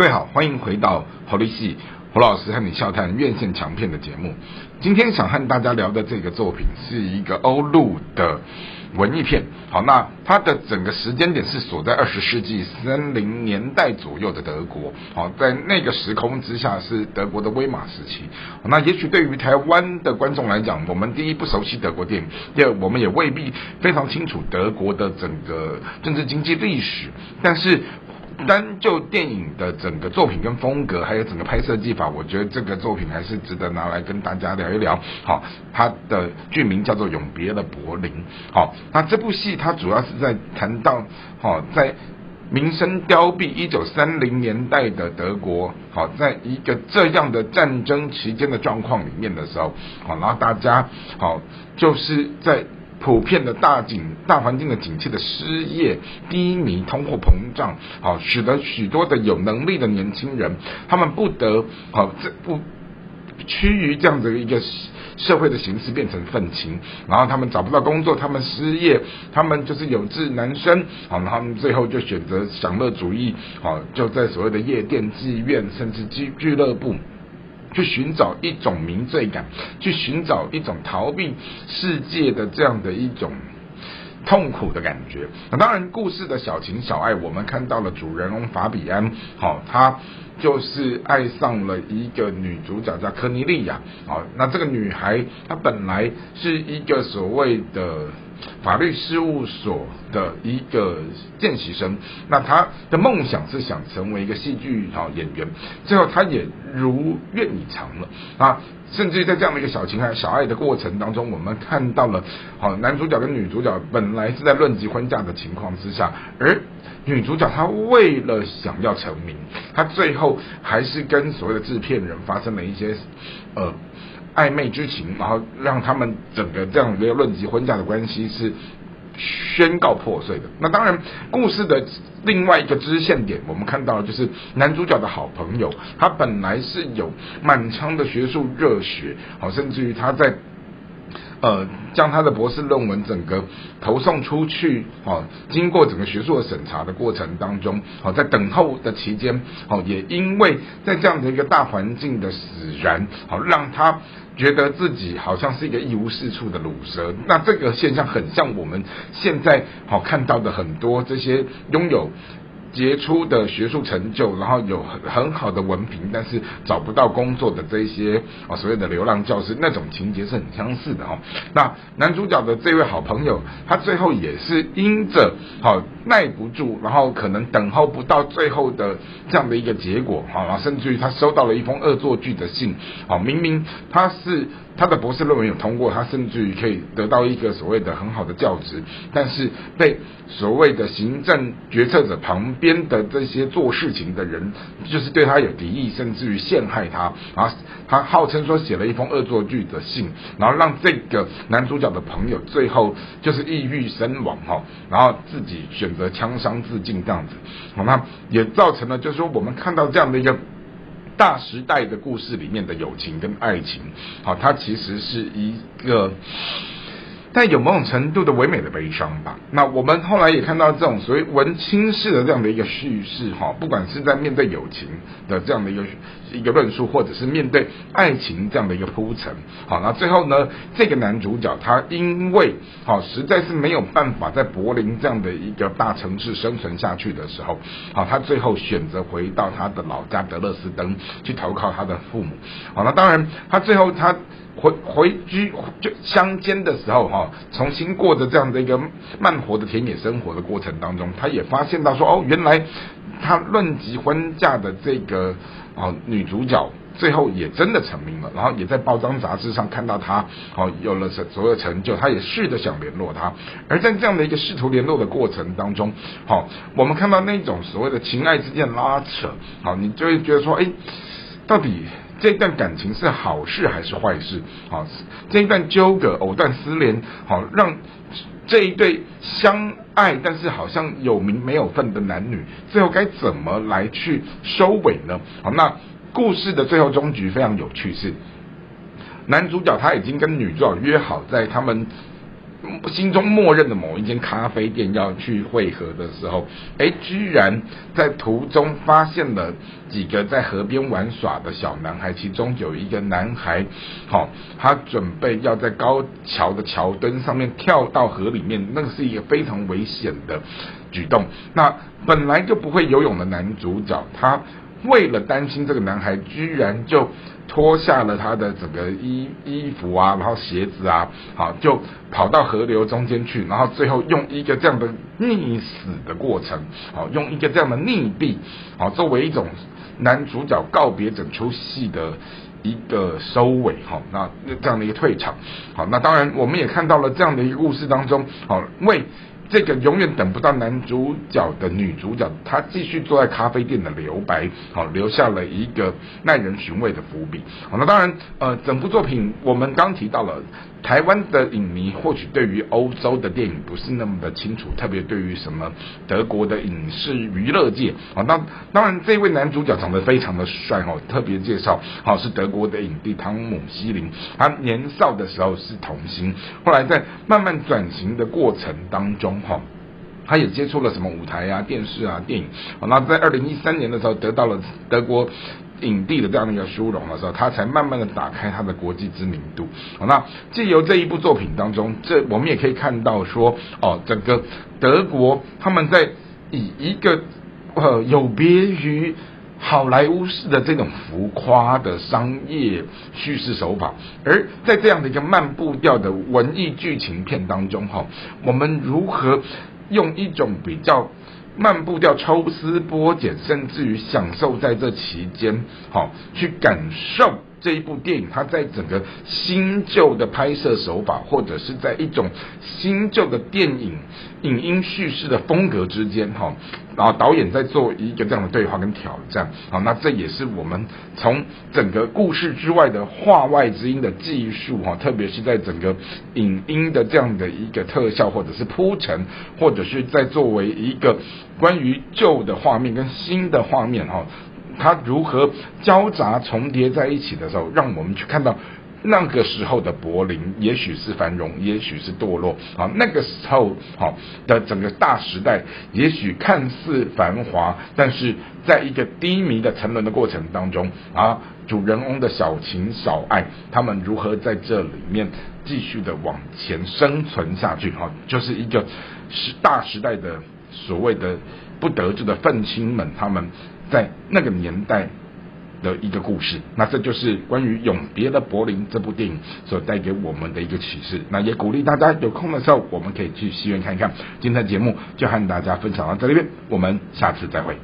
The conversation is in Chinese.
各位好，欢迎回到侯立系侯老师和你笑谈院线强片的节目。今天想和大家聊的这个作品是一个欧陆的文艺片。好，那它的整个时间点是锁在二十世纪三零年代左右的德国。好，在那个时空之下是德国的威玛时期。那也许对于台湾的观众来讲，我们第一不熟悉德国电影，第二我们也未必非常清楚德国的整个政治经济历史，但是。单就电影的整个作品跟风格，还有整个拍摄技法，我觉得这个作品还是值得拿来跟大家聊一聊。好，它的剧名叫做《永别了柏林》。好，那这部戏它主要是在谈到，好，在民生凋敝一九三零年代的德国，好，在一个这样的战争期间的状况里面的时候，好，然后大家好就是在。普遍的大景大环境的景气的失业低迷通货膨胀，好使得许多的有能力的年轻人，他们不得好这不趋于这样的一个社会的形式变成愤青，然后他们找不到工作，他们失业，他们就是有志难伸，好，他们最后就选择享乐主义，好就在所谓的夜店、妓院甚至俱俱乐部。去寻找一种明罪感，去寻找一种逃避世界的这样的一种痛苦的感觉。那当然，故事的小情小爱，我们看到了主人翁法比安，好，他就是爱上了一个女主角叫科尼利亚，好，那这个女孩她本来是一个所谓的。法律事务所的一个见习生，那他的梦想是想成为一个戏剧啊演员，最后他也如愿以偿了啊，甚至在这样的一个小情爱小爱的过程当中，我们看到了好男主角跟女主角本来是在论及婚嫁的情况之下，而女主角她为了想要成名，她最后还是跟所谓的制片人发生了一些呃。暧昧之情，然后让他们整个这样一个论及婚嫁的关系是宣告破碎的。那当然，故事的另外一个支线点，我们看到就是男主角的好朋友，他本来是有满腔的学术热血，好，甚至于他在。呃，将他的博士论文整个投送出去，哦，经过整个学术的审查的过程当中，哦，在等候的期间，哦，也因为在这样的一个大环境的使然，好，让他觉得自己好像是一个一无是处的鲁蛇。那这个现象很像我们现在好看到的很多这些拥有。杰出的学术成就，然后有很很好的文凭，但是找不到工作的这些啊所谓的流浪教师，那种情节是很相似的哈。那男主角的这位好朋友，他最后也是因着好耐不住，然后可能等候不到最后的这样的一个结果啊，甚至于他收到了一封恶作剧的信，好，明明他是。他的博士论文有通过，他甚至于可以得到一个所谓的很好的教职，但是被所谓的行政决策者旁边的这些做事情的人，就是对他有敌意，甚至于陷害他啊！他号称说写了一封恶作剧的信，然后让这个男主角的朋友最后就是抑郁身亡哈，然后自己选择枪伤自尽这样子，好那也造成了就是说我们看到这样的一个。大时代的故事里面的友情跟爱情，好，它其实是一个。但有某种程度的唯美的悲伤吧。那我们后来也看到这种所谓文青式的这样的一个叙事，哈，不管是在面对友情的这样的一个一个论述，或者是面对爱情这样的一个铺陈，好，那最后呢，这个男主角他因为好实在是没有办法在柏林这样的一个大城市生存下去的时候，好，他最后选择回到他的老家德勒斯登去投靠他的父母。好，那当然他最后他。回回居就乡间的时候哈，重新过着这样的一个慢活的田野生活的过程当中，他也发现到说哦，原来他论及婚嫁的这个哦女主角，最后也真的成名了，然后也在报章杂志上看到他哦有了所所有成就，他也试着想联络他，而在这样的一个试图联络的过程当中，好，我们看到那种所谓的情爱之间拉扯，好，你就会觉得说，哎，到底。这段感情是好事还是坏事？好，这一段纠葛、藕断丝连，好让这一对相爱但是好像有名没有份的男女，最后该怎么来去收尾呢？好，那故事的最后终局非常有趣，是男主角他已经跟女主角约好，在他们心中默认的某一间咖啡店要去汇合的时候，哎，居然在途中发现了几个在河边玩耍的小男孩，其中有一个男孩，好，他准备要在高桥的桥墩上面跳到河里面，那个是一个非常危险的举动。那本来就不会游泳的男主角，他为了担心这个男孩，居然就。脱下了他的整个衣衣服啊，然后鞋子啊，好就跑到河流中间去，然后最后用一个这样的溺死的过程，好用一个这样的溺毙，好作为一种男主角告别整出戏的一个收尾，好那这样的一个退场，好那当然我们也看到了这样的一个故事当中，好为。这个永远等不到男主角的女主角，她继续坐在咖啡店的留白，好留下了一个耐人寻味的伏笔。好，那当然，呃，整部作品我们刚提到了。台湾的影迷或许对于欧洲的电影不是那么的清楚，特别对于什么德国的影视娱乐界啊，那当然这位男主角长得非常的帅哦，特别介绍好是德国的影帝汤姆希林，他年少的时候是童星，后来在慢慢转型的过程当中哈，他也接触了什么舞台啊、电视啊、电影，那在二零一三年的时候得到了德国。影帝的这样的一个殊荣的时候，他才慢慢的打开他的国际知名度。好，那借由这一部作品当中，这我们也可以看到说，哦，整个德国他们在以一个呃有别于好莱坞式的这种浮夸的商业叙事手法，而在这样的一个慢步调的文艺剧情片当中，哈，我们如何用一种比较。漫步掉抽丝剥茧，甚至于享受在这期间，好去感受这一部电影，它在整个新旧的拍摄手法，或者是在一种新旧的电影影音叙事的风格之间，哈。然后导演在做一个这样的对话跟挑战，好，那这也是我们从整个故事之外的画外之音的技术哈，特别是在整个影音的这样的一个特效或者是铺陈，或者是在作为一个关于旧的画面跟新的画面哈，它如何交杂重叠在一起的时候，让我们去看到。那个时候的柏林，也许是繁荣，也许是堕落啊。那个时候，好，的整个大时代，也许看似繁华，但是在一个低迷的沉沦的过程当中啊，主人翁的小情小爱，他们如何在这里面继续的往前生存下去？哈，就是一个时大时代的所谓的不得志的愤青们，他们在那个年代。的一个故事，那这就是关于《永别的柏林》这部电影所带给我们的一个启示。那也鼓励大家有空的时候，我们可以去戏院看一看。今天的节目就和大家分享到这里边，我们下次再会。